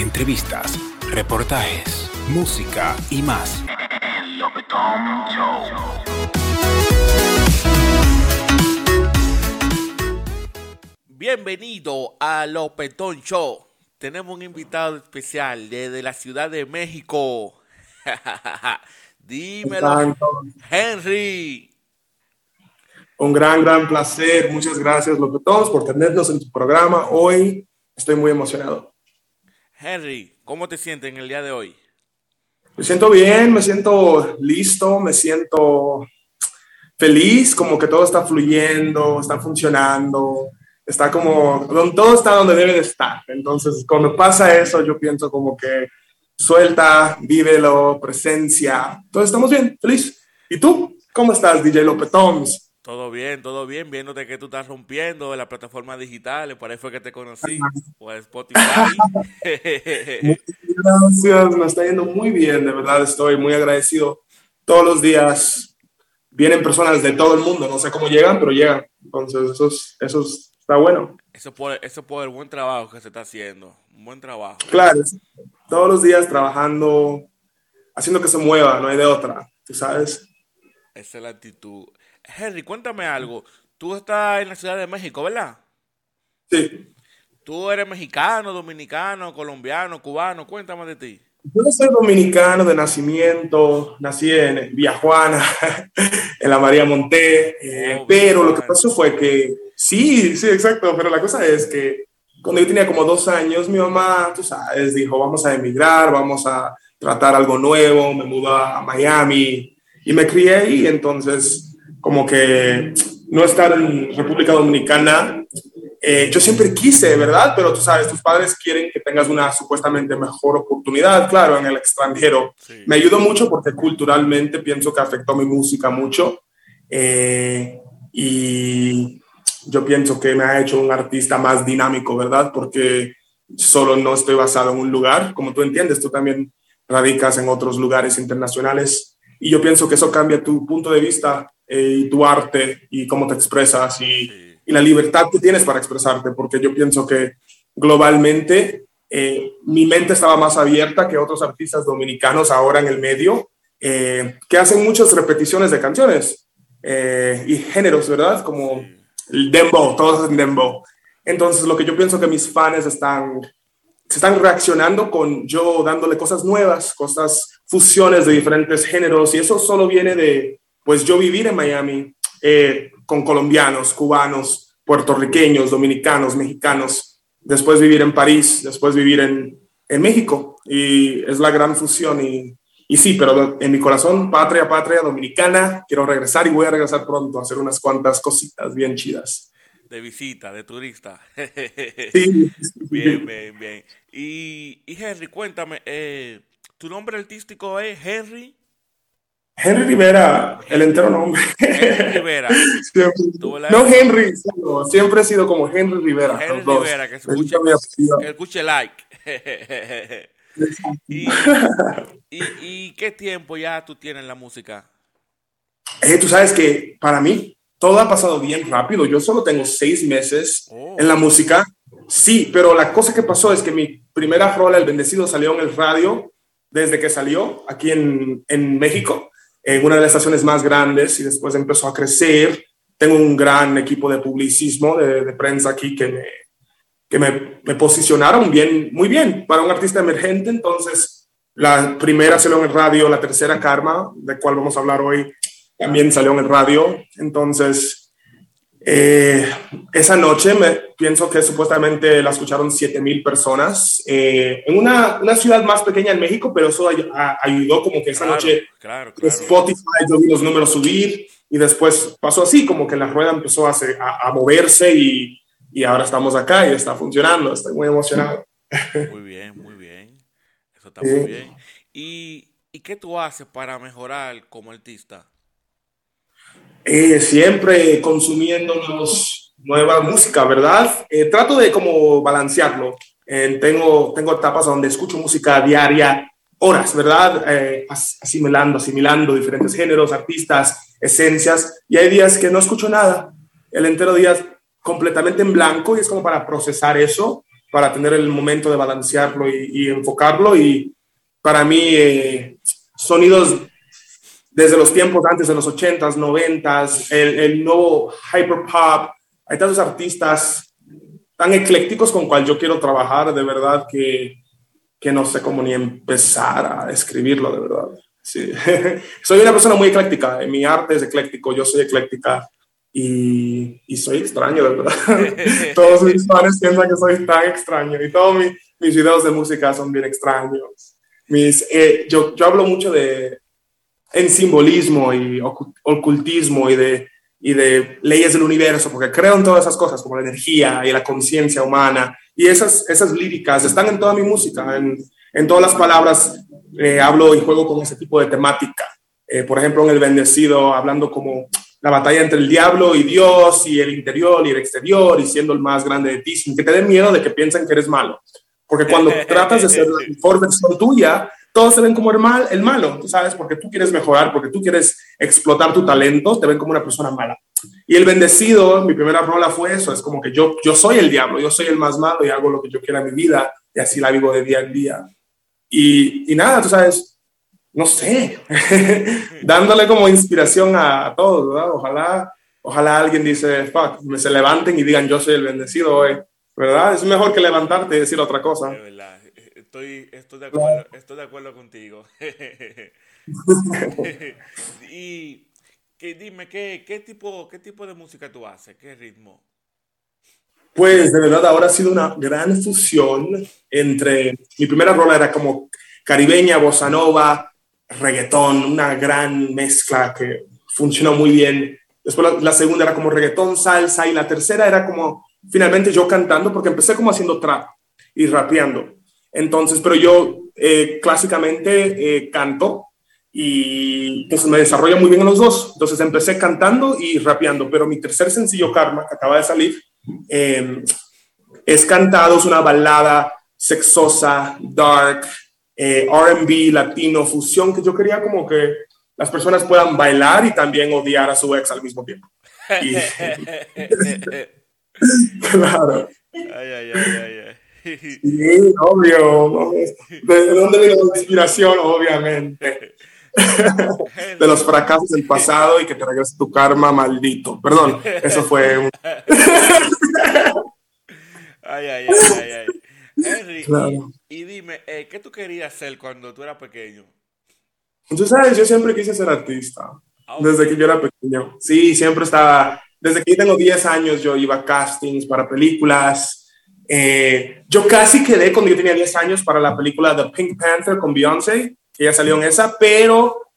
entrevistas, reportajes, música y más. Bienvenido a Lopetón Show. Tenemos un invitado especial desde la Ciudad de México. Dímelo, Henry. Un gran, gran placer. Muchas gracias, Lopetón, por tenernos en tu programa. Hoy estoy muy emocionado. Henry, ¿cómo te sientes en el día de hoy? Me siento bien, me siento listo, me siento feliz, como que todo está fluyendo, está funcionando, está como, todo está donde debe de estar. Entonces, cuando pasa eso, yo pienso como que suelta, vívelo, presencia. Entonces, estamos bien, feliz. ¿Y tú? ¿Cómo estás, DJ Lopetoms? Todo bien, todo bien, viéndote que tú estás rompiendo en las plataformas digitales, por ahí fue que te conocí, por Spotify. Gracias, me está yendo muy bien, de verdad estoy muy agradecido. Todos los días vienen personas de todo el mundo, no sé cómo llegan, pero llegan. Entonces, eso, eso está bueno. Eso por, eso por el buen trabajo que se está haciendo, un buen trabajo. Claro, todos los días trabajando, haciendo que se mueva, no hay de otra, tú sabes. Esa es la actitud. Henry, cuéntame algo. Tú estás en la Ciudad de México, ¿verdad? Sí. ¿Tú eres mexicano, dominicano, colombiano, cubano? Cuéntame de ti. Yo soy dominicano de nacimiento, nací en Villajuana, en la María Monté, eh, oh, pero lo que pasó fue que, sí, sí, exacto, pero la cosa es que cuando yo tenía como dos años, mi mamá, tú sabes, dijo, vamos a emigrar, vamos a tratar algo nuevo, me mudó a Miami y me crié ahí, entonces como que no estar en República Dominicana. Eh, yo siempre quise, ¿verdad? Pero tú sabes, tus padres quieren que tengas una supuestamente mejor oportunidad, claro, en el extranjero. Me ayudó mucho porque culturalmente pienso que afectó mi música mucho. Eh, y yo pienso que me ha hecho un artista más dinámico, ¿verdad? Porque solo no estoy basado en un lugar, como tú entiendes, tú también radicas en otros lugares internacionales y yo pienso que eso cambia tu punto de vista y tu arte y cómo te expresas y, y, la libertad que tienes para expresarte, porque yo pienso que globalmente eh, mi mente estaba más abierta que otros artistas dominicanos ahora en el medio, eh, que hacen muchas repeticiones de canciones y géneros, ¿verdad? Como el dembow, todos hacen dembow. Entonces, lo que yo pienso que mis fans están, se están reaccionando con yo dándole cosas nuevas, cosas, fusiones de diferentes géneros, y eso solo viene de, pues yo vivir en Miami eh, con colombianos, cubanos, puertorriqueños, dominicanos, mexicanos, después vivir en París, después vivir en, en México, y es la gran fusión. Y, y sí, pero en mi corazón, patria, patria dominicana, quiero regresar y voy a regresar pronto a hacer unas cuantas cositas bien chidas. De visita, de turista. Sí. bien, bien, bien. Y, y Henry, cuéntame, eh, ¿tu nombre artístico es Henry? Henry Rivera, el entero nombre. Henry Rivera. no Henry, siempre he sido como Henry Rivera. Henry Rivera, que escuche, que escuche like. y, y, qué tiempo ya tú tienes en la música? Eh, tú sabes que para mí todo ha pasado bien rápido. Yo solo tengo seis meses oh. en la música. Sí, pero la cosa que pasó es que mi primera rola, El Bendecido, salió en el radio desde que salió aquí en, en México en una de las estaciones más grandes y después empezó a crecer. Tengo un gran equipo de publicismo, de, prensa aquí que, me, que me, me, posicionaron bien, muy bien para un artista emergente. Entonces, la primera salió en el radio, la tercera Karma, de cual vamos a hablar hoy, también salió en el radio. Entonces, eh, esa noche me pienso que supuestamente la escucharon 7000 personas eh, en una, una, ciudad más pequeña en México, pero eso ayudó como que esa noche Spotify yo vi los números subir y después pasó así, como que la rueda empezó a, a, moverse y, y, ahora estamos acá y está funcionando. Estoy muy emocionado. Muy bien, muy bien. Eso está muy bien. ¿Y, ¿Y qué tú haces para mejorar como artista? Eh, siempre consumiendo nueva música, ¿verdad? Eh, trato de como balancearlo. Eh, tengo, tengo etapas donde escucho música diaria, horas, ¿verdad? asimilando, asimilando diferentes géneros, artistas, esencias, y hay días que no escucho nada, el entero día completamente en blanco y es como para procesar eso. para tener el momento de balancearlo y, enfocarlo. Y para mí, eh, sonidos desde los tiempos antes de los 80s, 90s, el, el nuevo hyperpop, hay tantos artistas tan eclécticos con cual yo quiero trabajar, de verdad que, que no sé cómo ni empezar a escribirlo, de verdad. Sí. soy una persona muy ecléctica, mi arte es ecléctico, yo soy ecléctica y, y soy extraño, de verdad. todos mis fans piensan que soy tan extraño y todos mis, mis videos de música son bien extraños. Mis, eh, yo, yo hablo mucho de en simbolismo y ocultismo y de, y de leyes del universo, porque creo en todas esas cosas, como la energía y la conciencia humana. Y esas, esas líricas están en toda mi música, en, en todas las palabras eh, hablo y juego con ese tipo de temática. Eh, por ejemplo, en El Bendecido, hablando como la batalla entre el diablo y Dios y el interior y el exterior y siendo el más grande de ti, sin que te den miedo de que piensen que eres malo. Porque cuando tratas de ser la mejor versión tuya, todos te ven como el, mal, el malo, tú sabes, porque tú quieres mejorar, porque tú quieres explotar tu talento, te ven como una persona mala. Y el bendecido, mi primera rola fue eso, es como que yo, yo soy el diablo, yo soy el más malo y hago lo que yo quiera en mi vida y así la vivo de día en día. Y, y nada, tú sabes, no sé, dándole como inspiración a, todos, ¿verdad? Ojalá, ojalá alguien dice, fuck, me se levanten y digan, yo soy el bendecido hoy, ¿verdad? Es mejor que levantarte y decir otra cosa. Estoy, estoy, de, acuerdo, estoy de acuerdo contigo. y que, dime, ¿qué, ¿qué, tipo, ¿qué tipo de música tú haces? ¿Qué ritmo? Pues de verdad ahora ha sido una gran fusión entre, mi primera rola era como caribeña, bossa nova, reggaetón, una gran mezcla que funcionó muy bien. Después la, segunda era como reggaetón, salsa y la tercera era como finalmente yo cantando porque empecé como haciendo trap y rapeando. Entonces, pero yo eh, clásicamente eh, canto y pues me desarrollo muy bien en los dos. Entonces empecé cantando y rapeando, pero mi tercer sencillo Karma, que acaba de salir, Em, es cantado, es una balada sexosa, dark, eh, RB, latino, fusión, que yo quería como que las personas puedan bailar y también odiar a su ex al mismo tiempo. claro. Ay, ay, ay, sí, obvio. ¿De dónde viene la inspiración? Obviamente. de los fracasos del pasado y que te regrese tu karma maldito. Perdón, eso fue un... ay, ay, ay, ay, Henry, y, dime, eh, ¿qué tú querías hacer cuando tú eras pequeño? Tú sabes, yo siempre quise ser artista, ah, desde que yo era pequeño. Sí, siempre estaba, desde que yo tengo 10 años yo iba a castings para películas. Eh, yo casi quedé cuando yo tenía 10 años para la película The Pink Panther con Beyoncé ella salió en esa, pero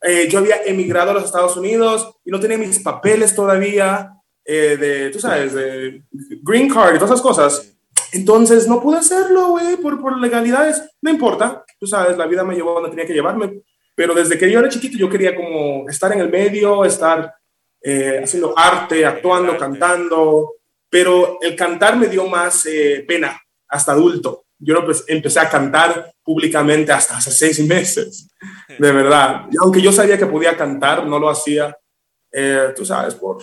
eh, yo había emigrado a los Estados Unidos y no tenía mis papeles todavía eh, de, tú sabes, de green card y todas esas cosas. Entonces no pude hacerlo, güey, por, por legalidades. No importa, tú sabes, la vida me llevó donde tenía que llevarme. Pero desde que yo era chiquito yo quería como estar en el medio, estar eh, haciendo arte, actuando, cantando. Pero el cantar me dio más pena hasta adulto yo no pues, empecé a cantar públicamente hasta hace seis meses, de verdad. Y aunque yo sabía que podía cantar, no lo hacía, eh, tú sabes, por,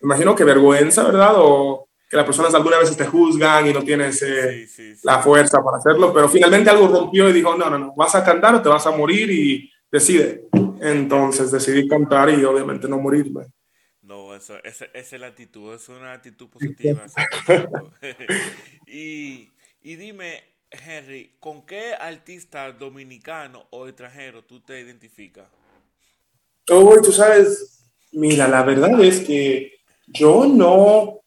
imagino que vergüenza, ¿verdad? O que las personas alguna vez te juzgan y no tienes eh, la fuerza para hacerlo, pero finalmente algo rompió y dijo, no, no, no, vas a cantar o te vas a morir y decide. Entonces decidí cantar y obviamente no morirme. No, eso, esa, esa es la actitud, es una actitud positiva. y, y dime, Henry, ¿con qué artista dominicano o extranjero tú te identificas? Oh, tú sabes, mira, la verdad es que yo no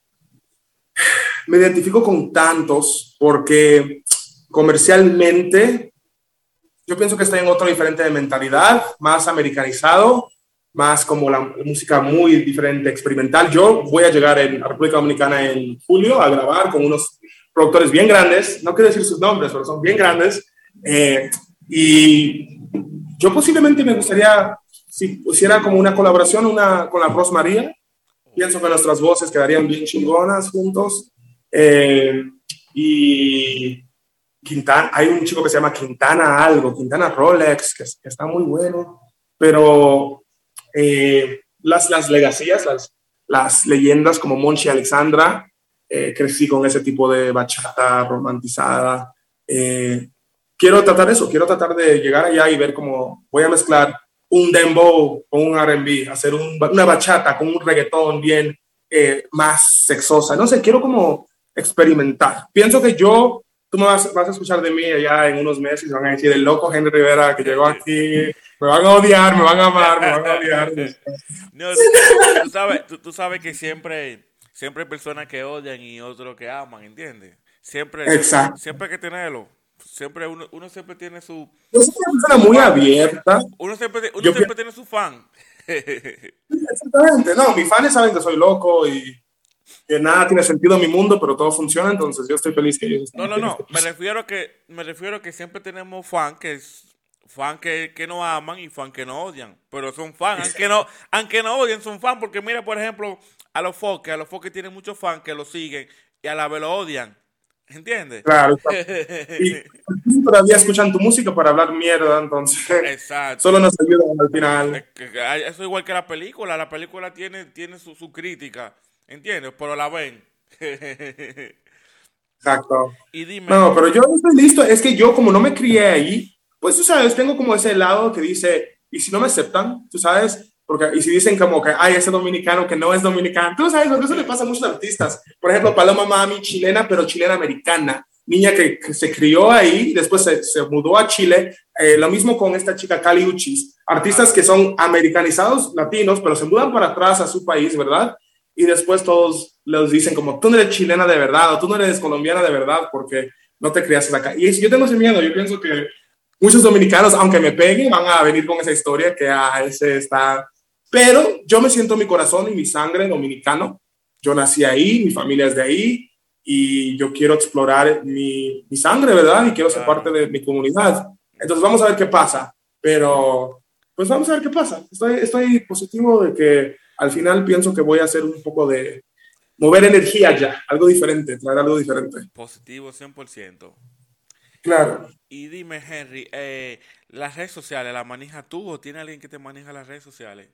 me identifico con tantos porque comercialmente yo pienso que estoy en otro diferente de mentalidad, más americanizado, más como la música muy diferente, experimental. Yo voy a llegar en la República Dominicana en julio a grabar con unos productores bien grandes, no quiero decir sus nombres, pero son bien grandes. Eh, y yo posiblemente me gustaría, si pusiera como una colaboración una, con la Ros María, pienso que nuestras voces quedarían bien chingonas juntos. Eh, y Quintana, hay un chico que se llama Quintana algo, Quintana Rolex, que, está muy bueno, pero eh, las, las legacías, las, las leyendas como Monchi Alexandra, eh, crecí con ese tipo de bachata romantizada. Eh, quiero tratar eso, quiero tratar de llegar allá y ver cómo voy a mezclar un dembow con un R&B, hacer una bachata con un reggaetón bien eh, más sexosa. No sé, quiero como experimentar. Pienso que yo, tú me vas, vas, a escuchar de mí allá en unos meses van a decir el loco Henry Rivera que llegó aquí, me van a odiar, me van a amar, me van a odiar. no, tú, sabes, tú, sabes que siempre, siempre hay personas que odian y otros que aman, ¿entiendes? Siempre, Exacto. siempre hay que tenerlo siempre uno, uno siempre tiene su... Yo soy una persona muy abierta. Uno siempre, uno siempre tiene su fan. Exactamente. No, mis fans saben que soy loco y que nada tiene sentido en mi mundo, pero todo funciona, entonces yo estoy feliz que ellos No, no, no. Me refiero a que, me refiero a que siempre tenemos fan que fan que, que nos aman y fan que nos odian. Pero son fans, aunque no, aunque no odien, son fan. Porque mira, por ejemplo, a los foques, a los foques tienen muchos fans que lo siguen y a la vez lo odian. ¿Entiendes? Claro. Y todavía escuchan tu música para hablar mierda, entonces. Exacto. Solo nos ayudan al final. Eso es igual que la película. La película tiene, tiene su, su crítica, ¿entiendes? Pero la ven. Exacto. Y dime. No, pero yo estoy listo. Es que yo, como no me crié ahí, pues tú sabes, tengo como ese lado que dice, y si no me aceptan, tú sabes, porque, y si dicen como que, hay ese dominicano que no es dominicano, tú sabes, porque eso le pasa a muchos artistas. Por ejemplo, Paloma Mami, chilena, pero chilena americana. Niña que, se crió ahí, después se, se mudó a Chile. Eh, lo mismo con esta chica Cali Uchis. Artistas que son americanizados latinos, pero se mudan para atrás a su país, ¿verdad? Y después todos les dicen como, tú no eres chilena de verdad, o tú no eres colombiana de verdad, porque no te criaste acá. Y yo tengo ese miedo, yo pienso que muchos dominicanos, aunque me peguen, van a venir con esa historia que a ah, ese está pero yo me siento mi corazón y mi sangre dominicano. Yo nací ahí, mi familia es de ahí y yo quiero explorar mi, mi sangre, ¿verdad? Y quiero ser parte de mi comunidad. Entonces vamos a ver qué pasa. Pero pues vamos a ver qué pasa. Estoy, estoy positivo de que al final pienso que voy a hacer un poco de mover energía ya, algo diferente, traer algo diferente. Positivo 100%. Claro. Y dime, Henry, eh, ¿las redes sociales las manejas tú o tiene alguien que te maneja las redes sociales?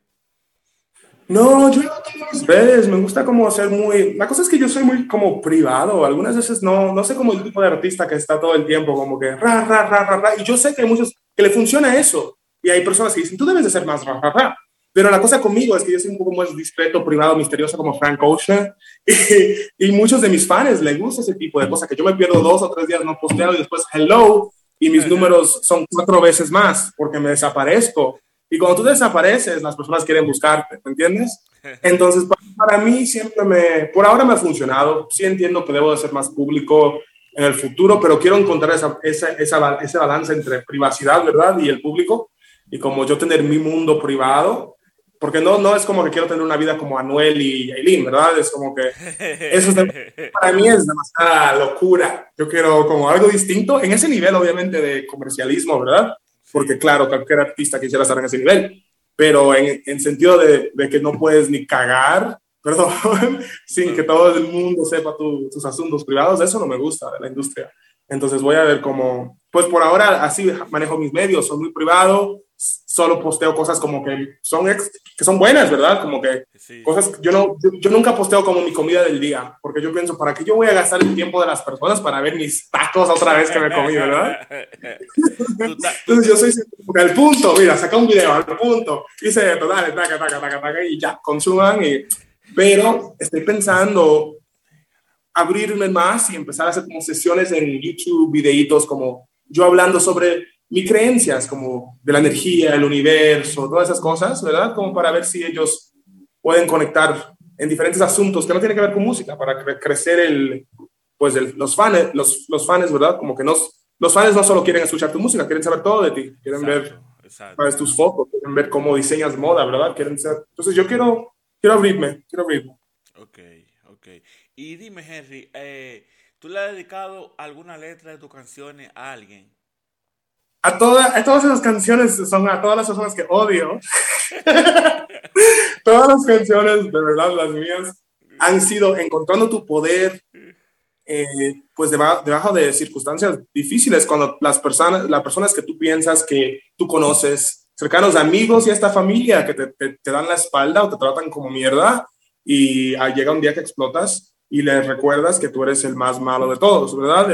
No, yo no tengo mis redes, me gusta como ser muy... La cosa es que yo soy muy como privado, algunas veces no, no sé como el tipo de artista que está todo el tiempo como que ra, ra, ra, ra, ra, y yo sé que hay muchos que le funciona eso, y hay personas que dicen, tú debes de ser más ra, ra, ra. Pero la cosa conmigo es que yo soy un poco más discreto, privado, misterioso como Frank Ocean, y, y muchos de mis fans les gusta ese tipo de cosas, que yo me pierdo dos o tres días no posteo y después hello, y mis números son cuatro veces más porque me desaparezco. Y cuando tú desapareces, las personas quieren buscarte, ¿me entiendes? Entonces, para, mí siempre me, por ahora me ha funcionado. Sí entiendo que debo de ser más público en el futuro, pero quiero encontrar esa, esa, esa, ese balance entre privacidad, ¿verdad? Y el público. Y como yo tener mi mundo privado, porque no, no es como que quiero tener una vida como Anuel y Aileen, ¿verdad? Es como que eso para mí es demasiada locura. Yo quiero como algo distinto en ese nivel, obviamente, de comercialismo, ¿verdad? porque claro, cualquier artista quisiera estar en ese nivel, pero en, en sentido de, de, que no puedes ni cagar, perdón, sin que todo el mundo sepa tus asuntos privados, eso no me gusta de la industria. Entonces voy a ver cómo, pues por ahora así manejo mis medios, son muy privado, solo posteo cosas como que son, que son buenas, ¿verdad? Como que cosas, yo, no, yo, nunca posteo como mi comida del día, porque yo pienso, ¿para qué yo voy a gastar el tiempo de las personas para ver mis tacos otra vez que me comí, ¿verdad? Entonces yo soy al punto, mira, saca un video al punto, hice esto, dale, taca, taca, taca, taca, y ya, consuman, y, pero estoy pensando abrirme más y empezar a hacer como sesiones en YouTube, videitos como yo hablando sobre mis creencias, como de la energía, el universo, todas esas cosas, ¿verdad? Como para ver si ellos pueden conectar en diferentes asuntos que no tienen que ver con música, para crecer el, pues los fans, los, los fans, ¿verdad? Como que nos, los fans no solo quieren escuchar tu música, quieren saber todo de ti, quieren ver tus fotos, quieren ver cómo diseñas moda, ¿verdad? Quieren ser... Entonces yo quiero, quiero abrirme, quiero abrirme. Ok, ok. Y dime, Henry, eh, ¿tú le has dedicado alguna letra de tus canciones a alguien? A, toda, a todas esas canciones son a todas las personas que odio. todas las canciones, de verdad, las mías, han sido encontrando tu poder, eh, pues debajo, debajo, de circunstancias difíciles, cuando las personas, las personas que tú piensas que tú conoces, cercanos amigos y esta familia que te, te, te dan la espalda o te tratan como mierda y llega un día que explotas y le recuerdas que tú eres el más malo de todos, ¿verdad?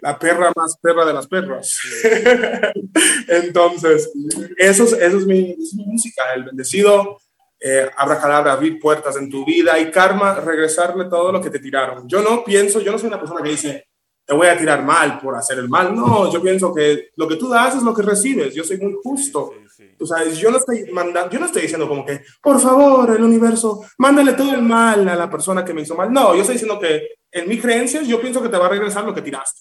La perra más perra de las perras. Entonces, eso, es, eso es, mi, música, el bendecido, eh, calabra, abrir puertas en tu vida y karma, regresarle todo lo que te tiraron. Yo no pienso, yo no soy una persona que dice, te voy a tirar mal por hacer el mal. No, yo pienso que lo que tú das es lo que recibes. Yo soy muy justo. Tú sabes, yo no estoy mandando, yo no estoy diciendo como que, por favor, el universo, mándale todo el mal a la persona que me hizo mal. No, yo estoy diciendo que en mis creencias yo pienso que te va a regresar lo que tiraste.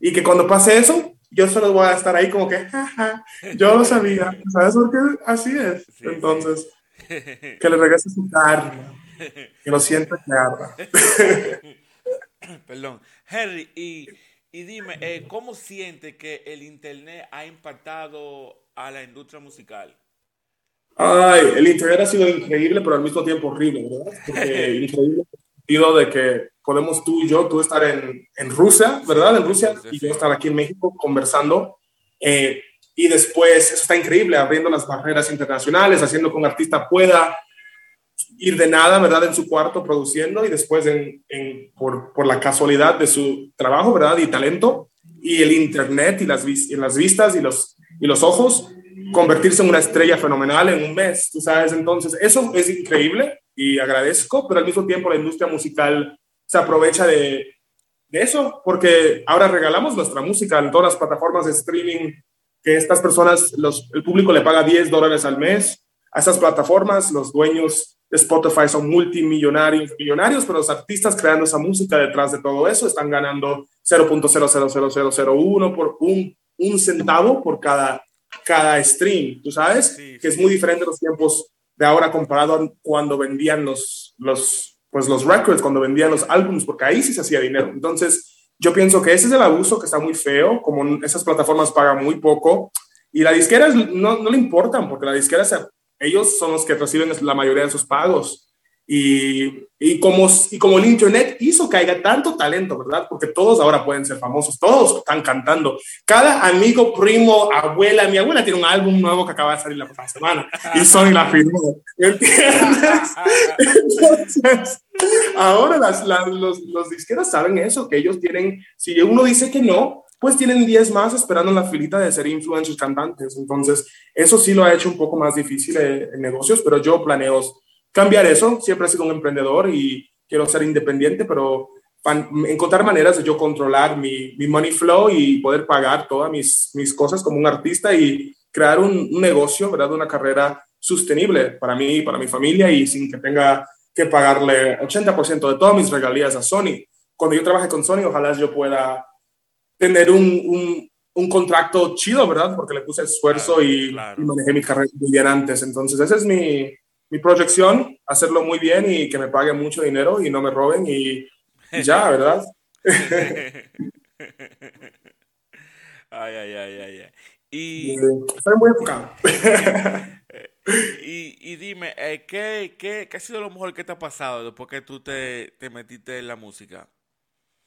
Y que cuando pase eso, yo solo voy a estar ahí como que, jaja, yo lo sabía. ¿Sabes por qué? Así es. Entonces, que le regrese su karma. Que lo sienta que arda. Perdón. Henry, y, y dime, eh, ¿cómo siente que el Internet ha impactado a la industria musical? Ay, el Internet ha sido increíble, pero al mismo tiempo horrible, ¿verdad? Porque increíble sentido de que podemos tú y yo, tú estar en, en Rusia, ¿verdad? En Rusia, y yo estar aquí en México conversando. Eh, y después, eso está increíble, abriendo las barreras internacionales, haciendo que un artista pueda ir de nada, ¿verdad? En su cuarto produciendo y después en, por, por, la casualidad de su trabajo, ¿verdad? Y talento y el internet y las, y las vistas y los, y los ojos, convertirse en una estrella fenomenal en un mes, tú sabes. Entonces, eso es increíble y agradezco, pero al mismo tiempo la industria musical se aprovecha de, de eso, porque ahora regalamos nuestra música en todas las plataformas de streaming que estas personas, los, el público le paga 10 dólares al mes a esas plataformas, los dueños Spotify son multimillonarios, millonarios, pero los artistas creando esa música detrás de todo eso están ganando 0.000001 por un, un centavo por cada, cada stream, ¿tú sabes? que es muy diferente los tiempos de ahora comparado a cuando vendían los, los, pues los records, cuando vendían los álbumes, porque ahí sí se hacía dinero. Entonces, yo pienso que ese es el abuso que está muy feo, como esas plataformas pagan muy poco y la disquera no, no le importan, porque la disquera se ellos son los que reciben la mayoría de sus pagos. Y, y, como, y como el Internet hizo que haya tanto talento, ¿verdad? Porque todos ahora pueden ser famosos, todos están cantando. Cada amigo, primo, abuela, mi abuela tiene un álbum nuevo que acaba de salir la semana y Sony la firmó, ¿entiendes? Entonces, ahora las, los, los disqueros saben eso, que ellos tienen, si uno dice que no, pues tienen 10 más esperando en la filita de ser influencers cantantes. Entonces, eso sí lo ha hecho un poco más difícil en, negocios, pero yo planeo cambiar eso. Siempre he sido un emprendedor y quiero ser independiente, pero encontrar maneras de yo controlar mi, mi, money flow y poder pagar todas mis, mis cosas como un artista y crear un, un negocio, ¿verdad? Una carrera sostenible para mí, para mi familia y sin que tenga que pagarle 80% de todas mis regalías a Sony. Cuando yo trabaje con Sony, ojalá yo pueda tener un, un, un, contrato chido, ¿verdad? Porque le puse esfuerzo y, manejé mi carrera muy bien antes. Entonces, esa es mi, mi, proyección, hacerlo muy bien y que me paguen mucho dinero y no me roben y, ya, ¿verdad? ay, ay, ay, ay. Y, Estoy muy enfocado. y, y dime, eh, ¿qué, qué, ¿qué, ha sido lo mejor que te ha pasado después que tú te, te metiste en la música?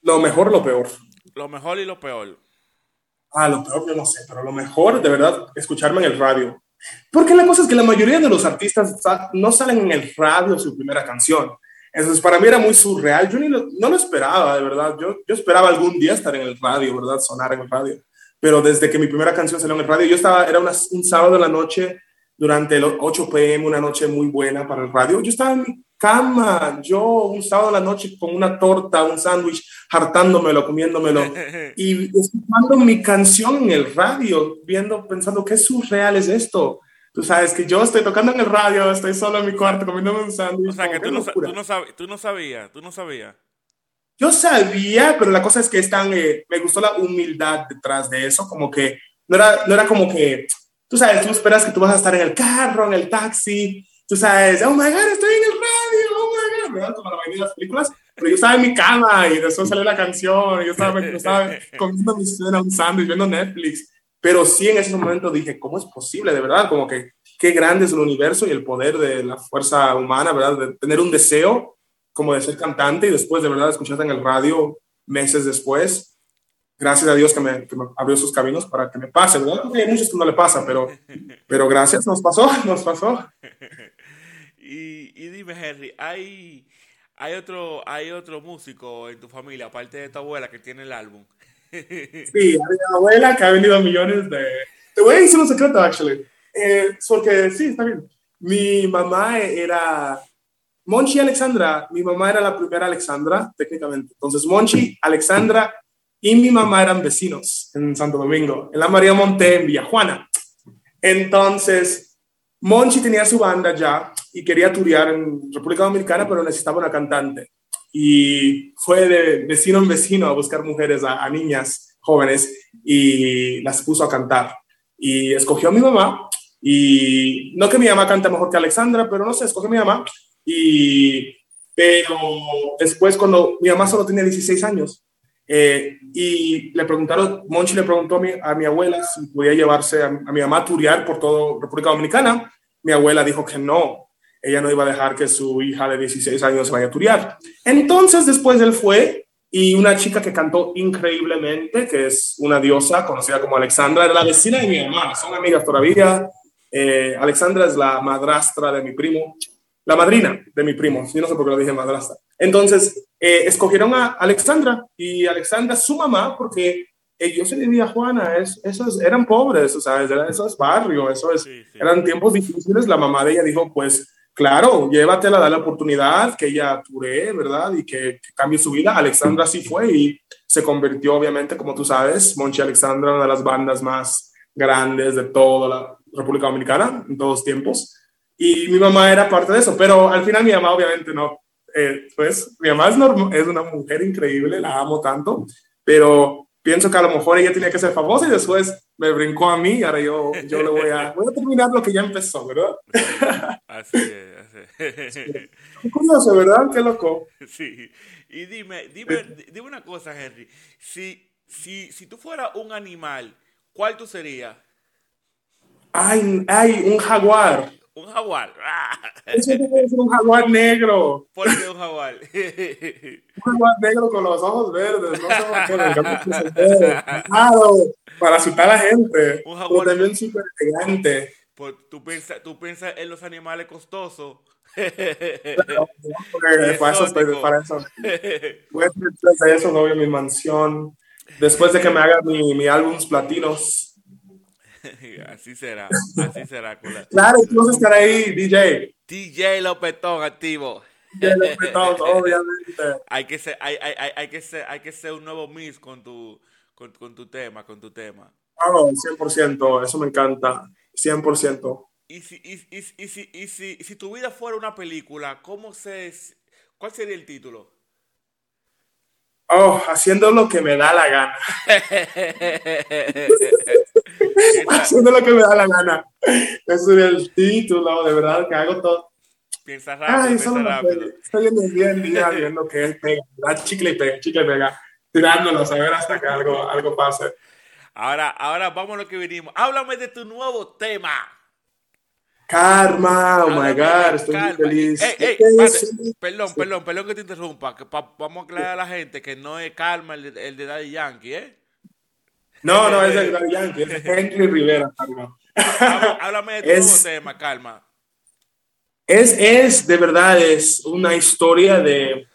Lo mejor, lo peor. Lo mejor y lo peor. Ah, lo peor yo no sé, pero lo mejor, de verdad, escucharme en el radio. Porque la cosa es que la mayoría de los artistas no salen en el radio su primera canción. Entonces, para mí era muy surreal. Yo ni lo, no lo esperaba, de verdad. Yo, yo esperaba algún día estar en el radio, ¿verdad? Sonar en el radio. Pero desde que mi primera canción salió en el radio, yo estaba, era un sábado en la noche, durante el 8 pm, una noche muy buena para el radio. Yo estaba en mi cama, yo un sábado en la noche con una torta, un sándwich, hartándomelo, comiéndomelo y escuchando mi canción en el radio, viendo, pensando qué surreal es esto. Tú sabes que yo estoy tocando en el radio, estoy solo en mi cuarto comiéndome un sándwich. O sea, que tú no, tú no, tú no sabías, tú no sabías. Yo sabía, pero la cosa es que están, eh, me gustó la humildad detrás de eso, como que no era, no era como que, tú sabes, tú esperas que tú vas a estar en el carro, en el taxi, tú sabes, oh my god, estoy en el radio, oh my god, ¿verdad? Como la mayoría de las películas, pero yo estaba en mi cama y después salió la canción, y yo estaba, yo estaba comiendo mi cena, un sándwich, viendo Netflix, pero sí en ese momento dije, ¿cómo es posible, de verdad? Como que qué grande es el universo y el poder de la fuerza humana, ¿verdad? De tener un deseo como de ser cantante y después de verdad escucharte en el radio meses después. Gracias a Dios que me, que me abrió sus caminos para que me pase, ¿verdad? Hay muchos que no le pasa, pero, pero gracias, nos pasó, nos pasó. Y, y dime, Henry, ¿hay, hay otro, hay otro músico en tu familia, aparte de tu abuela, que tiene el álbum. sí, hay una abuela que ha venido millones de... Te voy a decir un secreto, actually. Eh, porque sí, está bien. Mi mamá era Monchi y Alexandra. Mi mamá era la primera Alexandra, técnicamente. Entonces, Monchi, Alexandra y mi mamá eran vecinos en Santo Domingo, en la María Monte, en Villajuana. Entonces, Monchi tenía su banda ya y quería turear en República Dominicana, pero necesitaba una cantante. Y fue de vecino en vecino a buscar mujeres, a, a niñas jóvenes, y las puso a cantar. Y escogió a mi mamá y no que mi mamá cante mejor que Alexandra, pero no sé, escoge mi mamá. Y, pero después, cuando mi mamá solo tenía 16 años, eh, y le preguntaron, Monchi le preguntó a mi, a mi abuela si podía llevarse a, mi mamá a turiar por toda República Dominicana. Mi abuela dijo que no, ella no iba a dejar que su hija de 16 años se vaya a turiar. Entonces, después él fue y una chica que cantó increíblemente, que es una diosa conocida como Alexandra, era la vecina de mi mamá, son amigas todavía, eh, Alexandra es la madrastra de mi primo, la madrina de mi primo, yo no sé por qué lo dije madrastra. Entonces, eh, escogieron a Alexandra y Alexandra su mamá porque ellos se vivía Juana, es, esos eran pobres, o sea, eso es barrio, eso es, eran tiempos difíciles. La mamá de ella dijo, pues, claro, llévatela, dale la oportunidad, que ella ture, ¿verdad? Y que, que, cambie su vida. Alexandra sí fue y se convirtió, obviamente, como tú sabes, Monchi Alexandra, una de las bandas más grandes de toda la, República Dominicana en todos tiempos. Y mi mamá era parte de eso, pero al final mi mamá obviamente no. Eh, pues mi mamá es, es una mujer increíble, la amo tanto, pero pienso que a lo mejor ella tenía que ser famosa y después me brincó a mí y ahora yo, yo le voy a, voy a terminar lo que ya empezó, ¿verdad? Así es, así es. Qué curioso, ¿verdad? Qué loco. Sí. Y dime, dime, dime una cosa, Henry. Si, si, si tú fueras un animal, ¿cuál tú serías? Ay, ay, un jaguar. Un jaguar. Eso debe ser un jaguar negro. ¿Por qué un jaguar? un jaguar negro con los ojos verdes. No por. Claro, para asustar a la gente. Un jaguar. También súper elegante. Pues, ¿tú, piensas, tú piensas en los animales costosos. Claro, para eso estoy, para eso. Voy a eso, novio, mi mansión. Después de que me haga mi, mi álbums platinos. así será, así será. Claro, tú vas a estar ahí, DJ. DJ Lopetón activo. DJ Lopetón, obviamente. Hay que ser, hay, hay, hay, que ser, hay que ser un nuevo Miss con tu, con, con tu tema, con tu tema. Claro, 100%, eso me encanta, 100%. Y si, y, y, y, si, y si, si tu vida fuera una película, ¿cómo se, ¿cuál sería el título? Oh, haciendo lo que me da la gana. haciendo lo que me da la gana. Ese es el título, de verdad, que hago todo. Piensa rápido, Ay, piensa rápido. Estoy viendo bien día viendo que es pega, da chicle y pega, chicle y pega, tirándolos a ver hasta que algo, algo pase. Ahora, ahora vamos a lo que vinimos. Háblame de tu nuevo tema. Karma, oh my God, estoy muy feliz. Ey, ey, perdón, perdón, perdón, perdón que te interrumpa. Que pa, vamos a aclarar a la gente que no es Karma el de, el de Daddy Yankee, ¿eh? No, no, es de Daddy Yankee, es Henry Rivera. Háblame de tu es, tema, Karma. Es, es, de verdad, es una historia de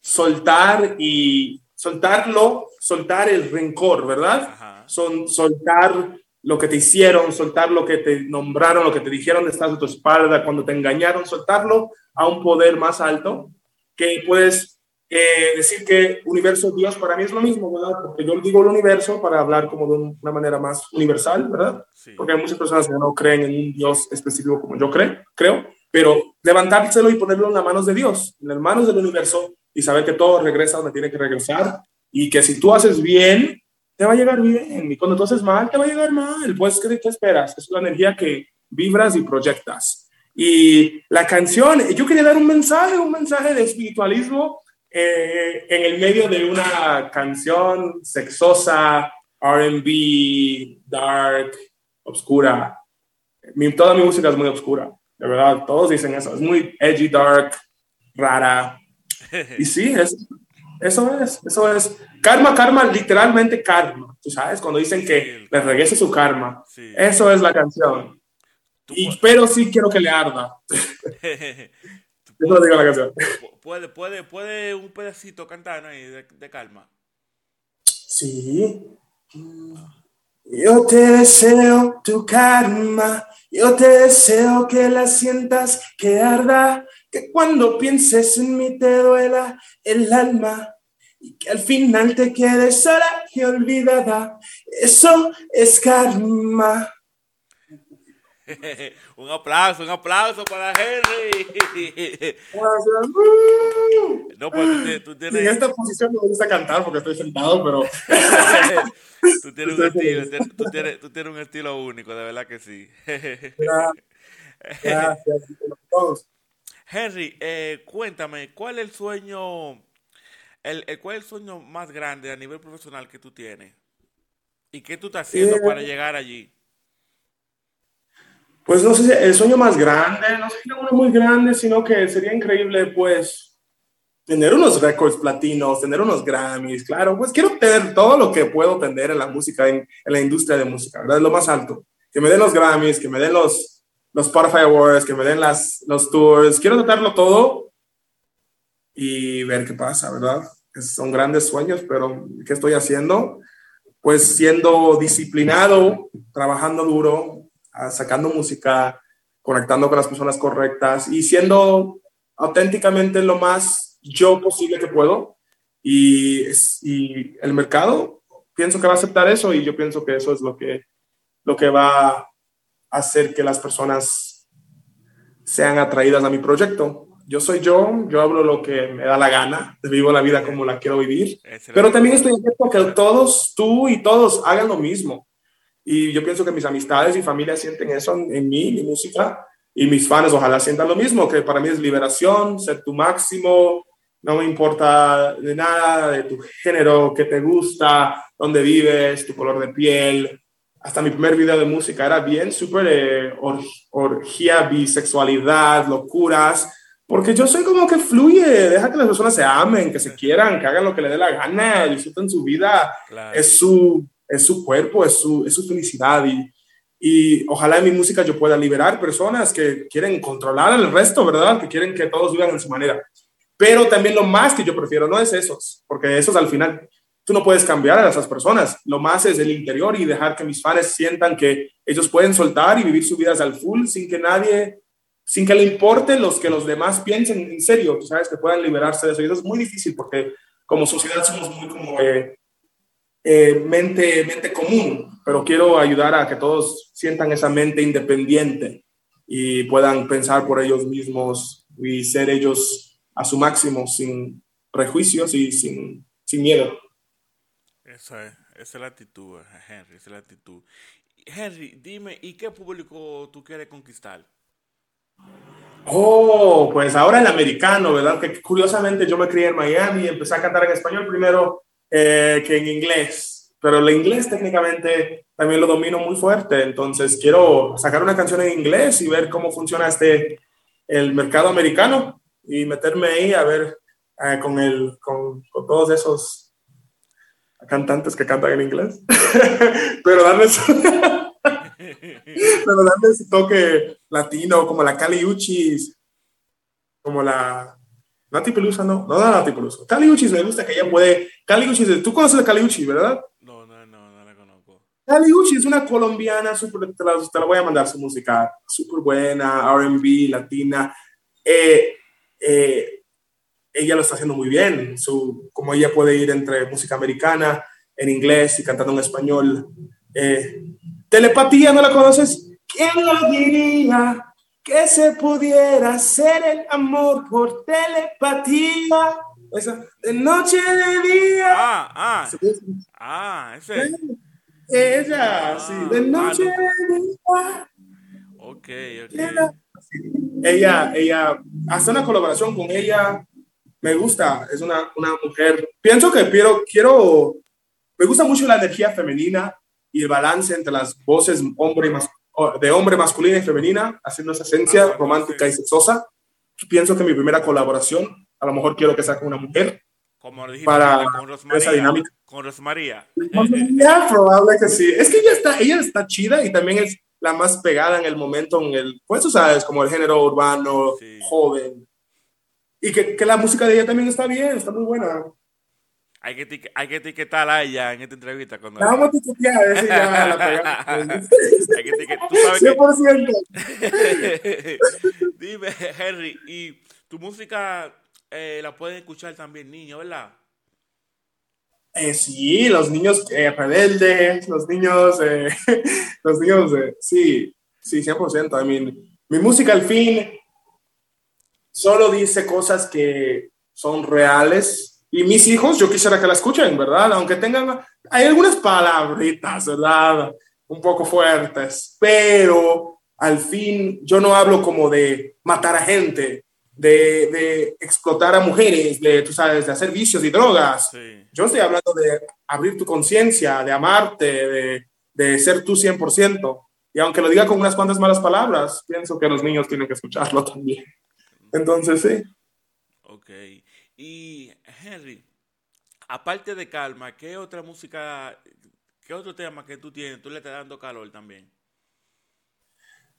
soltar y soltarlo, soltar el rencor, ¿verdad? Ajá. Son, soltar lo que te hicieron, soltar lo que te nombraron, lo que te dijeron detrás de tu espalda, cuando te engañaron, soltarlo a un poder más alto, que puedes eh, decir que universo Dios para mí es lo mismo, ¿verdad? Porque yo digo el universo para hablar como de una manera más universal, ¿verdad? Sí. Porque hay muchas personas que no creen en un Dios específico como yo creo, creo, pero levantárselo y ponerlo en las manos de Dios, en las manos del universo y saber que todo regresa donde tiene que regresar y que si tú haces bien, te va a llegar bien. Y cuando tú haces mal, te va a llegar mal. Pues, ¿qué, qué esperas? Es la energía que vibras y proyectas. Y la canción, yo quería dar un mensaje, un mensaje de espiritualismo eh, en el medio de una canción sexosa, RB, dark, oscura. Mi, toda mi música es muy oscura, de verdad, todos dicen eso. Es muy edgy, dark, rara. Y sí, es, eso es, eso es. Karma, karma, literalmente karma. Tú sabes, cuando dicen que le regrese su karma. Sí. Eso es la canción. Y, pero sí quiero que le arda. Eso lo digo la canción. ¿Puede, puede, puede un pedacito cantar ahí de, de calma? Sí. Yo te deseo tu karma, yo te deseo que la sientas, que arda, que cuando pienses en mí te duela el alma y que al final te quedes sola y olvidada. Eso es karma. un aplauso, un aplauso para Henry. no, pues tú, tienes... En esta posición me gusta cantar porque estoy sentado, pero... tú, tienes un estilo, tú, tienes, tú tienes un estilo único, de verdad que sí. Gracias. Henry, eh, cuéntame, ¿cuál es el sueño, el, cuál es el sueño más grande a nivel profesional que tú tienes? ¿Y qué tú estás haciendo para llegar allí? Pues no sé, el sueño más grande, no sería uno muy grande, sino que sería increíble, pues, tener unos récords platinos, tener unos Grammys, claro, pues quiero tener todo lo que puedo tener en la música, en, la industria de música, ¿verdad? Lo más alto. Que me den los Grammys, que me den los, los Spotify Awards, que me den las, los tours, quiero tratarlo todo y ver qué pasa, ¿verdad? Son grandes sueños, pero ¿qué estoy haciendo? Pues siendo disciplinado, trabajando duro, sacando música, conectando con las personas correctas y siendo auténticamente lo más yo posible que puedo. Y, y el mercado pienso que va a aceptar eso y yo pienso que eso es lo que, lo que va a hacer que las personas sean atraídas a mi proyecto. Yo soy yo, yo hablo lo que me da la gana, vivo la vida como la quiero vivir, pero también estoy abierto que todos, tú y todos hagan lo mismo. Y yo pienso que mis amistades y familia sienten eso en, mí, mi música, y mis fans ojalá sientan lo mismo, que para mí es liberación, ser tu máximo, no me importa de nada, de tu género, qué te gusta, dónde vives, tu color de piel. Hasta mi primer video de música era bien súper eh, orgía, bisexualidad, locuras, porque yo soy como que fluye, deja que las personas se amen, que se quieran, que hagan lo que les dé la gana, disfruten su vida, es su es su cuerpo, es su, es su felicidad y, y ojalá en mi música yo pueda liberar personas que quieren controlar al resto, ¿verdad? Que quieren que todos vivan en su manera. Pero también lo más que yo prefiero no es esos, porque esos al final tú no puedes cambiar a esas personas. Lo más es el interior y dejar que mis fans sientan que ellos pueden soltar y vivir sus vidas al full sin que nadie, sin que le importe los que los demás piensen en serio, tú sabes, que puedan liberarse de eso. Y eso es muy difícil porque como sociedad somos muy como eh, eh, mente, mente común, pero quiero ayudar a que todos sientan esa mente independiente y puedan pensar por ellos mismos y ser ellos a su máximo sin prejuicios y sin, sin miedo. Esa es, esa es la actitud, Henry, esa es la actitud. Henry, dime, ¿y qué público tú quieres conquistar? Oh, pues ahora el americano, ¿verdad? Que curiosamente yo me crié en Miami y empecé a cantar en español primero eh, que en inglés, pero el inglés técnicamente también lo domino muy fuerte, entonces quiero sacar una canción en inglés y ver cómo funciona este, el mercado americano y meterme ahí a ver eh, con, el, con, con, todos esos cantantes que cantan en inglés, pero darles, pero darles toque latino, como la Cali Uchis, como la Nati Pelusa no, no da Nati Pelusa. Cali Uchis me gusta que ella puede. Cali Uchis, tú conoces a Cali Uchis, ¿verdad? No, no, no, no la conozco. Cali Uchis es una colombiana, super, te, la, te la voy a mandar su música, súper buena, RB, latina. Eh, eh, ella lo está haciendo muy bien, su, como ella puede ir entre música americana, en inglés y cantando en español. Eh, telepatía, ¿no la conoces? ¿Quién lo diría? Que se pudiera hacer el amor por telepatía. Esa, de noche de día. Ah, ah. Ah, ese. Ella, ah, sí, de noche de día. Ok, ok. Ella, ella, hace una colaboración con ella. Me gusta, es una, una mujer. Pienso que quiero, quiero, me gusta mucho la energía femenina y el balance entre las voces hombre y, más, de hombre masculina y femenina, haciendo esa esencia romántica y sexosa. Pienso que mi primera colaboración, a lo mejor quiero que sea con una mujer. Como para con esa dinámica. Con Rosmaría. Ya, probable que sí. Es que ella está, ella está chida y también es la más pegada en el momento, en el, pues tú sabes, como el género urbano, joven. y que, que, la música de ella también está bien, está muy buena. Hay que, hay que etiquetarla a ella en esta entrevista. Cuando... La vamos a etiquetar, esa ya la pegamos. hay que etiquetar, tú sabes 100%. Que... Dime, Henry, ¿y tu música eh, la pueden escuchar también niños, verdad? Eh, sí, los niños eh, rebeldes, los niños, eh, los niños, sí, sí, 100%. I mean, mi música al fin solo dice cosas que son reales y mis hijos, yo quisiera que la escuchen, ¿verdad? Aunque tengan, hay algunas palabritas, ¿verdad? Un poco fuertes, pero al fin yo no hablo como de matar a gente, de, de explotar a mujeres, de, tú sabes, de hacer vicios y drogas. Sí. Yo estoy hablando de abrir tu conciencia, de amarte, de, de ser tú 100%. Y aunque lo diga con unas cuantas malas palabras, pienso que los niños tienen que escucharlo también. Entonces, sí. Ok. Y Henry, aparte de Calma, ¿qué otra música, qué otro tema que tú tienes, tú le estás dando calor también?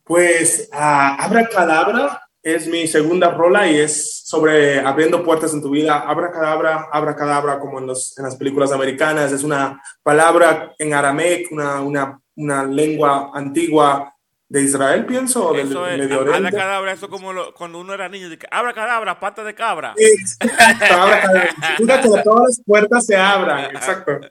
Pues uh, Abra Cadabra es mi segunda rola y es sobre abriendo puertas en tu vida. Abra Cadabra, Abra Cadabra, como en, en las películas americanas, es una palabra en arameic, una, una, una lengua antigua de Israel, pienso, del eso es, Medio Oriente. Cadabra, eso como lo, cuando uno era niño, de que, abra cadabra, pata de cabra. Cadabra. que todas las puertas se abran, exacto.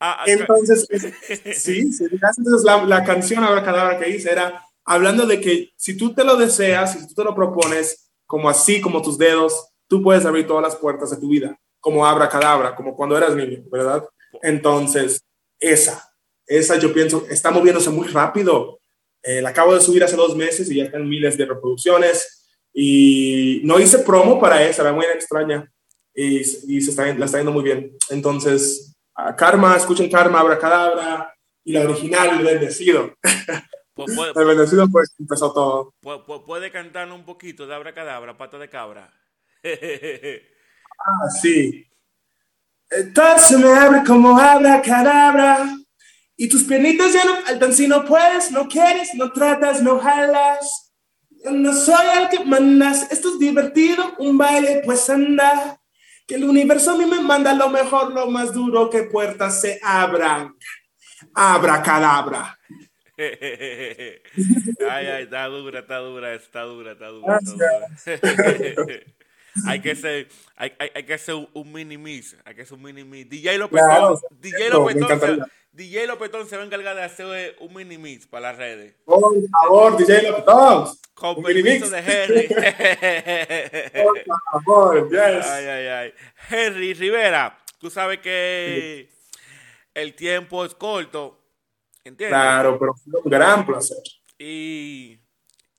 Ah, ah, entonces, sí, sí, entonces la, la canción Abra Cadabra que hice era hablando de que si tú te lo deseas, si tú te lo propones, como así, como tus dedos, tú puedes abrir todas las puertas de tu vida, como Abra Cadabra, como cuando eras niño, ¿verdad? Entonces, esa, esa yo pienso, está moviéndose muy rápido eh, la acabo de subir hace dos meses y ya están miles de reproducciones. Y no hice promo para esa, era muy extraña. Y, y se está, la está yendo muy bien. Entonces, Karma, escuchen Karma, Abracadabra y la original, El Bendecido. el Bendecido, pues empezó todo. ¿Puede cantar un poquito de Abracadabra, pata de cabra? ah, sí. Se me abre como Abracadabra. Y tus piernitas ya no faltan si no puedes, no quieres, no tratas, no jalas. no soy el que mandas, esto es divertido, un baile, pues anda. Que el universo a mí me manda lo mejor, lo más duro, que puertas se abran. Abra cadabra. ay, ay, está dura, está dura, está dura, está dura. Está dura. hay que ser, hay, hay, hay, que hacer un mini mix, hay que hacer un mini mix. DJ Lopetón, claro, DJ Lopetón, DJ Lopetón se va a encargar de hacer un mini mix para las redes. Por favor, DJ Lopetón. Con permiso de Henry. Por favor, yes. Ay, ay, ay. Henry Rivera, tú sabes que el tiempo es corto. ¿Entiendes? Claro, pero fue un gran placer. Y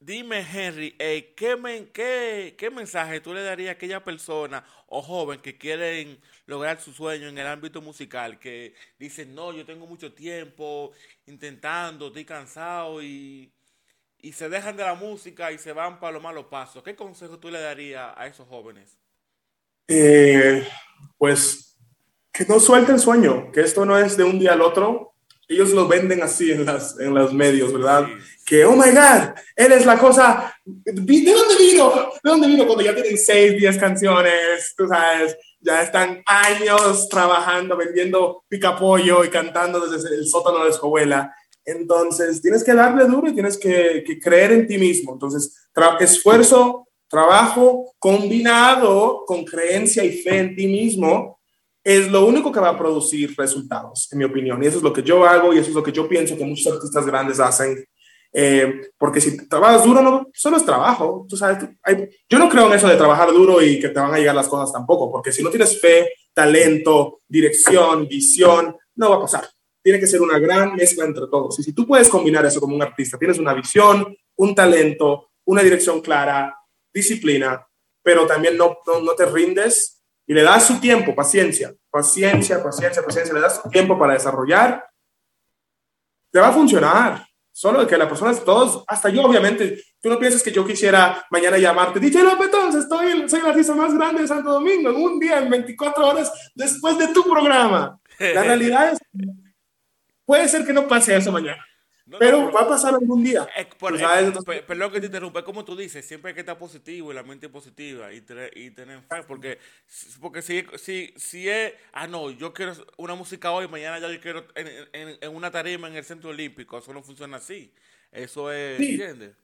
Dime, Henry, eh, ¿qué, qué, ¿qué, mensaje tú le darías a aquella persona o joven que quieren lograr su sueño en el ámbito musical? Que dicen, no, yo tengo mucho tiempo intentando, estoy cansado y, y se dejan de la música y se van para los malos pasos. ¿Qué consejo tú le darías a esos jóvenes? Eh, pues que no suelten el sueño, que esto no es de un día al otro, ellos lo venden así en, las, en los medios, ¿verdad? Que, oh my God, eres la cosa. ¿De dónde vino? ¿De dónde vino? Cuando ya tienen 6, 10 canciones, tú sabes, ya están años trabajando, vendiendo picapollo y cantando desde el sótano de su abuela. Entonces, tienes que darle duro y tienes que, que creer en ti mismo. Entonces, esfuerzo, trabajo combinado con creencia y fe en ti mismo es lo único que va a producir resultados, en mi opinión. Y eso es lo que yo hago y eso es lo que yo pienso que muchos artistas grandes hacen. Eh, porque si trabajas duro, no solo es trabajo. Tú sabes, yo no creo en eso de trabajar duro y que te van a llegar las cosas tampoco, porque si no tienes fe, talento, dirección, visión, no va a pasar. Tiene que ser una gran mezcla entre todos. Y si tú puedes combinar eso como un artista, tienes una visión, un talento, una dirección clara, disciplina, pero también no, no, no te rindes, y le das su tiempo, paciencia, paciencia, paciencia, paciencia, le das tiempo para desarrollar, te va a funcionar. Solo que la persona, todos, hasta yo obviamente, tú no piensas que yo quisiera mañana llamarte, DJ López, estoy, soy el artista más grande de Santo Domingo, en un día, en 24 horas después de tu programa. La realidad es, puede ser que no pase eso mañana. Pero va a pasar algún día. perdón que te interrumpa, como tú dices, siempre hay que estar positivo y la mente positiva y, y tener fe, porque, porque si, si, si es, ah, no, yo quiero una música hoy, mañana ya yo quiero en, en, una tarima en el Centro Olímpico, eso no funciona así. Eso es, ¿entiendes?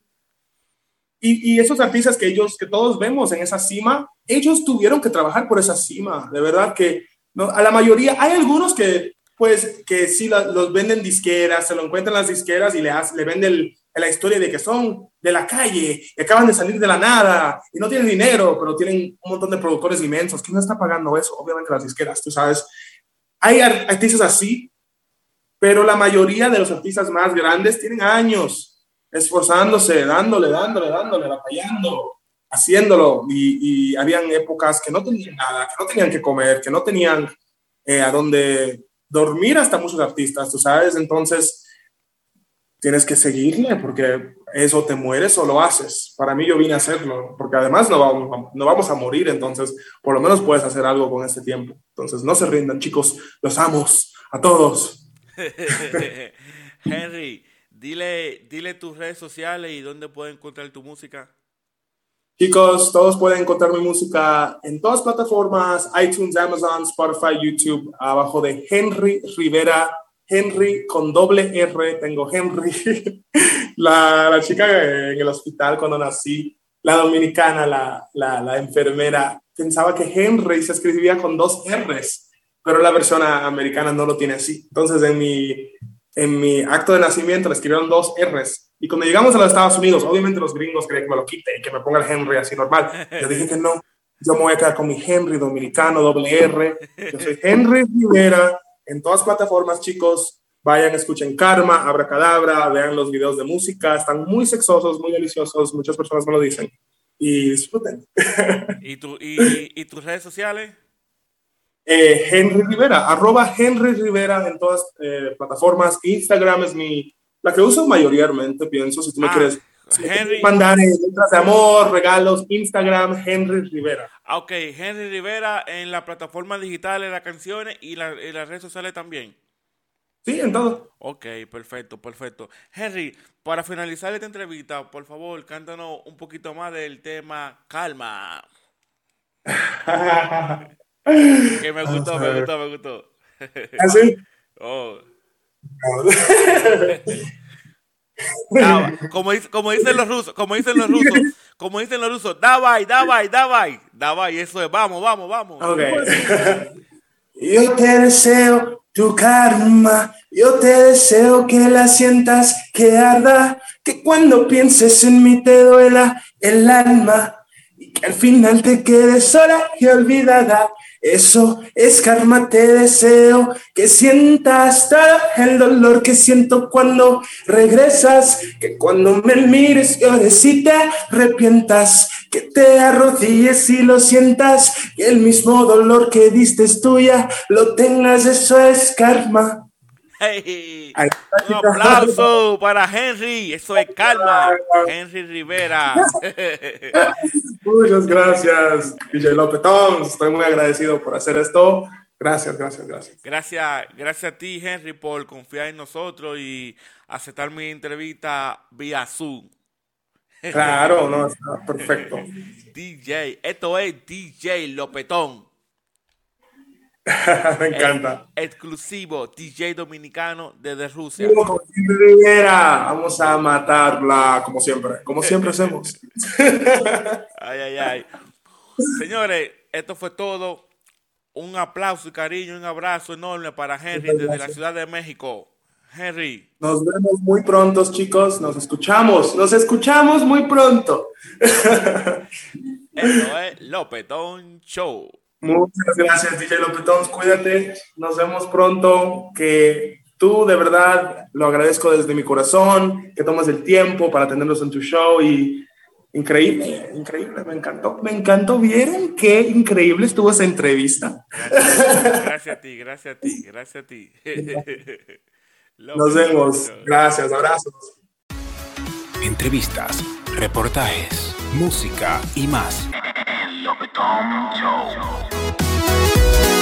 Y, y, esos artistas que ellos, que todos vemos en esa cima, ellos tuvieron que trabajar por esa cima, de verdad que no, a la mayoría, hay algunos que pues que sí los venden disqueras, se lo encuentran las disqueras y le, le venden la historia de que son de la calle, y acaban de salir de la nada y no tienen dinero, pero tienen un montón de productores inmensos. ¿Quién no está pagando eso? Obviamente las disqueras, tú sabes. Hay artistas así, pero la mayoría de los artistas más grandes tienen años esforzándose, dándole, dándole, dándole, batallando, haciéndolo. Y, y habían épocas que no tenían nada, que no tenían que comer, que no tenían eh, a dónde dormir hasta muchos artistas, tú sabes, entonces tienes que seguirle porque eso te mueres o lo haces. Para mí yo vine a hacerlo, porque además no vamos, no vamos a morir, entonces por lo menos puedes hacer algo con este tiempo. Entonces no se rindan, chicos, los amos a todos. Henry, dile, dile tus redes sociales y dónde pueden encontrar tu música. Chicos, todos pueden encontrar mi música en todas plataformas, iTunes, Amazon, Spotify, YouTube, abajo de Henry Rivera, Henry con doble R, tengo Henry, la, la, chica en el hospital cuando nací, la dominicana, la, la, la, enfermera, pensaba que Henry se escribía con dos R's, pero la versión americana no lo tiene así. Entonces en mi, en mi acto de nacimiento le escribieron dos R's y cuando llegamos a los Estados Unidos, obviamente los gringos creen que me lo quite y que me ponga el Henry así normal. Yo dije que no, yo me voy a quedar con mi Henry dominicano, doble R. Yo soy Henry Rivera. En todas plataformas, chicos, vayan, escuchen Karma, Abracadabra, vean los videos de música. Están muy sexosos, muy deliciosos. Muchas personas me lo dicen. Y disfruten. ¿Y, tu, y, y tus redes sociales? Eh, Henry Rivera, arroba Henry Rivera en todas eh, plataformas. Instagram es mi la que uso mayoritariamente, pienso, si tú me ah, quieres mandar letras de amor, regalos, Instagram, Henry Rivera. Ah, ok, Henry Rivera en la plataforma digital de las canciones y, la, las redes sociales también. Sí, en todo. Ok, perfecto, perfecto. Henry, para finalizar esta entrevista, por favor, cántanos un poquito más del tema Calma. que me gustó, me gustó, me gustó. ¿Así? ¿Ah, como, como dicen los rusos, como dicen los rusos, como dicen los rusos, davai, davai, davai, davai, eso es, vamos, vamos, vamos. Yo te deseo tu karma, yo te deseo que la sientas, que arda, que cuando pienses en mí te duela el alma y que al final te quedes sola y olvidada eso es karma, te deseo que sientas el dolor que siento cuando regresas, que cuando me mires llores y te arrepientas, que te arrodilles y lo sientas, que el mismo dolor que diste es tuya, lo tengas, eso es karma. Un aplauso para Henry, eso es calma, Henry Rivera. Muchas gracias, DJ Lopetón. Estoy muy agradecido por hacer esto. Gracias, gracias, gracias. Gracias, gracias a ti, Henry, por confiar en nosotros y aceptar mi entrevista vía Zoom. Claro, no, está perfecto. DJ, esto es DJ Lopetón. Me encanta. exclusivo DJ dominicano desde Rusia. Vamos a matarla como siempre, como siempre hacemos. ay, ay, ay. Señores, esto fue todo. Un aplauso y cariño, un abrazo enorme para Henry desde la Ciudad de México. Henry. Nos vemos muy pronto, chicos. Nos escuchamos. Nos escuchamos muy pronto. Esto es Lopetón Show. Muchas gracias, DJ Lopetón. Cuídate. Nos vemos pronto. Que tú, de verdad, lo agradezco desde mi corazón, que tomas el tiempo para tenernos en tu show y increíble, increíble, me encantó, me encantó. ¿Vieron qué increíble estuvo esa entrevista? Gracias, a ti, gracias a ti, gracias a ti. Nos vemos. Gracias, abrazos. Entrevistas, reportajes, música y más. of a dumb toe.